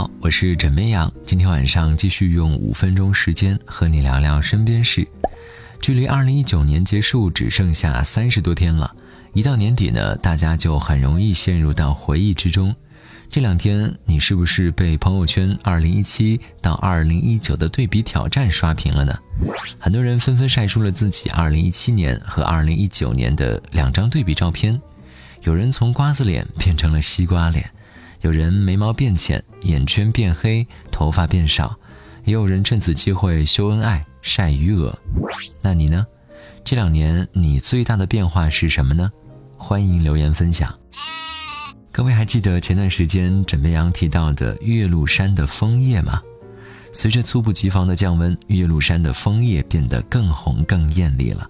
好，我是枕边羊，今天晚上继续用五分钟时间和你聊聊身边事。距离二零一九年结束只剩下三十多天了，一到年底呢，大家就很容易陷入到回忆之中。这两天你是不是被朋友圈二零一七到二零一九的对比挑战刷屏了呢？很多人纷纷晒出了自己二零一七年和二零一九年的两张对比照片，有人从瓜子脸变成了西瓜脸，有人眉毛变浅，眼圈变黑，头发变少，也有人趁此机会秀恩爱晒余额。那你呢？这两年你最大的变化是什么呢？欢迎留言分享。各位还记得前段时间枕边羊提到的岳麓山的枫叶吗？随着猝不及防的降温，岳麓山的枫叶变得更红更艳丽了。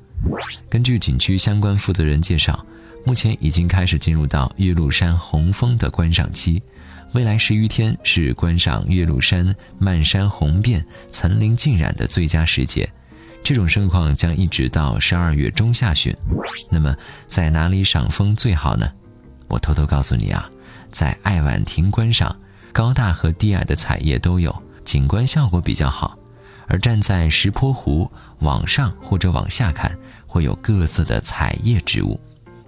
根据景区相关负责人介绍，目前已经开始进入到岳麓山红枫的观赏期，未来十余天是观赏岳麓山漫山红遍、层林尽染的最佳时节。这种盛况将一直到十二月中下旬。那么，在哪里赏枫最好呢？我偷偷告诉你啊，在爱晚亭观赏，高大和低矮的彩叶都有，景观效果比较好。而站在石坡湖往上或者往下看，会有各色的彩叶植物。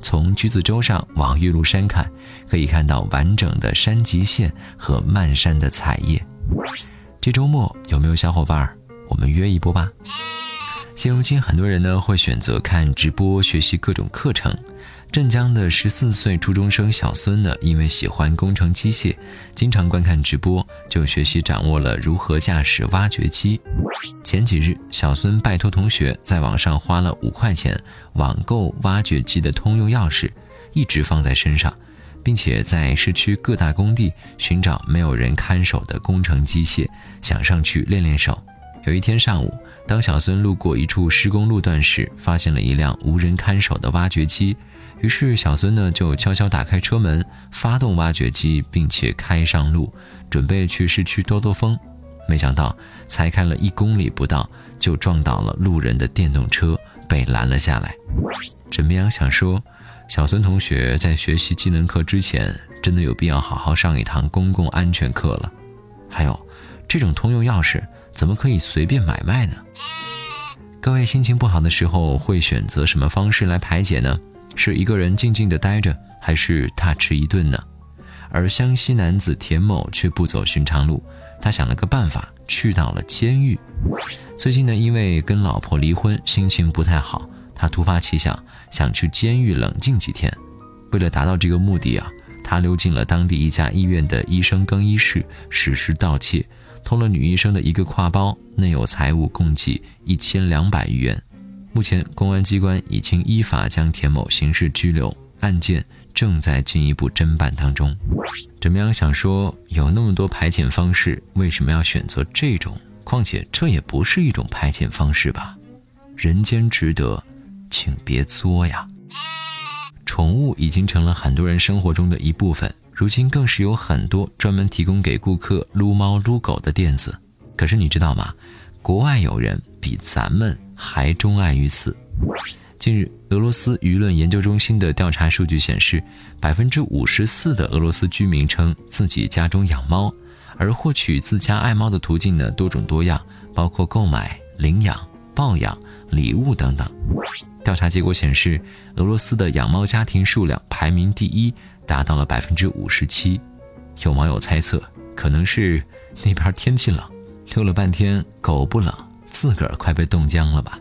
从橘子洲上往岳麓山看，可以看到完整的山脊线和漫山的彩叶。这周末有没有小伙伴？我们约一波吧。现如今，很多人呢会选择看直播学习各种课程。镇江的十四岁初中生小孙呢，因为喜欢工程机械，经常观看直播，就学习掌握了如何驾驶挖掘机。前几日，小孙拜托同学在网上花了五块钱网购挖掘机的通用钥匙，一直放在身上，并且在市区各大工地寻找没有人看守的工程机械，想上去练练手。有一天上午，当小孙路过一处施工路段时，发现了一辆无人看守的挖掘机。于是小孙呢就悄悄打开车门，发动挖掘机，并且开上路，准备去市区兜兜风。没想到才开了一公里不到，就撞倒了路人的电动车，被拦了下来。枕边羊想说，小孙同学在学习技能课之前，真的有必要好好上一堂公共安全课了。还有，这种通用钥匙怎么可以随便买卖呢？各位心情不好的时候会选择什么方式来排解呢？是一个人静静的待着，还是大吃一顿呢？而湘西男子田某却不走寻常路，他想了个办法，去到了监狱。最近呢，因为跟老婆离婚，心情不太好，他突发奇想，想去监狱冷静几天。为了达到这个目的啊，他溜进了当地一家医院的医生更衣室，实施盗窃，偷了女医生的一个挎包，内有财物共计一千两百余元。目前，公安机关已经依法将田某刑事拘留，案件正在进一步侦办当中。怎么样？想说有那么多排遣方式，为什么要选择这种？况且这也不是一种排遣方式吧？人间值得，请别作呀！宠物已经成了很多人生活中的一部分，如今更是有很多专门提供给顾客撸猫撸狗的店子。可是你知道吗？国外有人比咱们。还钟爱于此。近日，俄罗斯舆论研究中心的调查数据显示，百分之五十四的俄罗斯居民称自己家中养猫，而获取自家爱猫的途径呢多种多样，包括购买、领养、抱养、礼物等等。调查结果显示，俄罗斯的养猫家庭数量排名第一，达到了百分之五十七。有网友猜测，可能是那边天气冷，溜了半天狗不冷。自个儿快被冻僵了吧？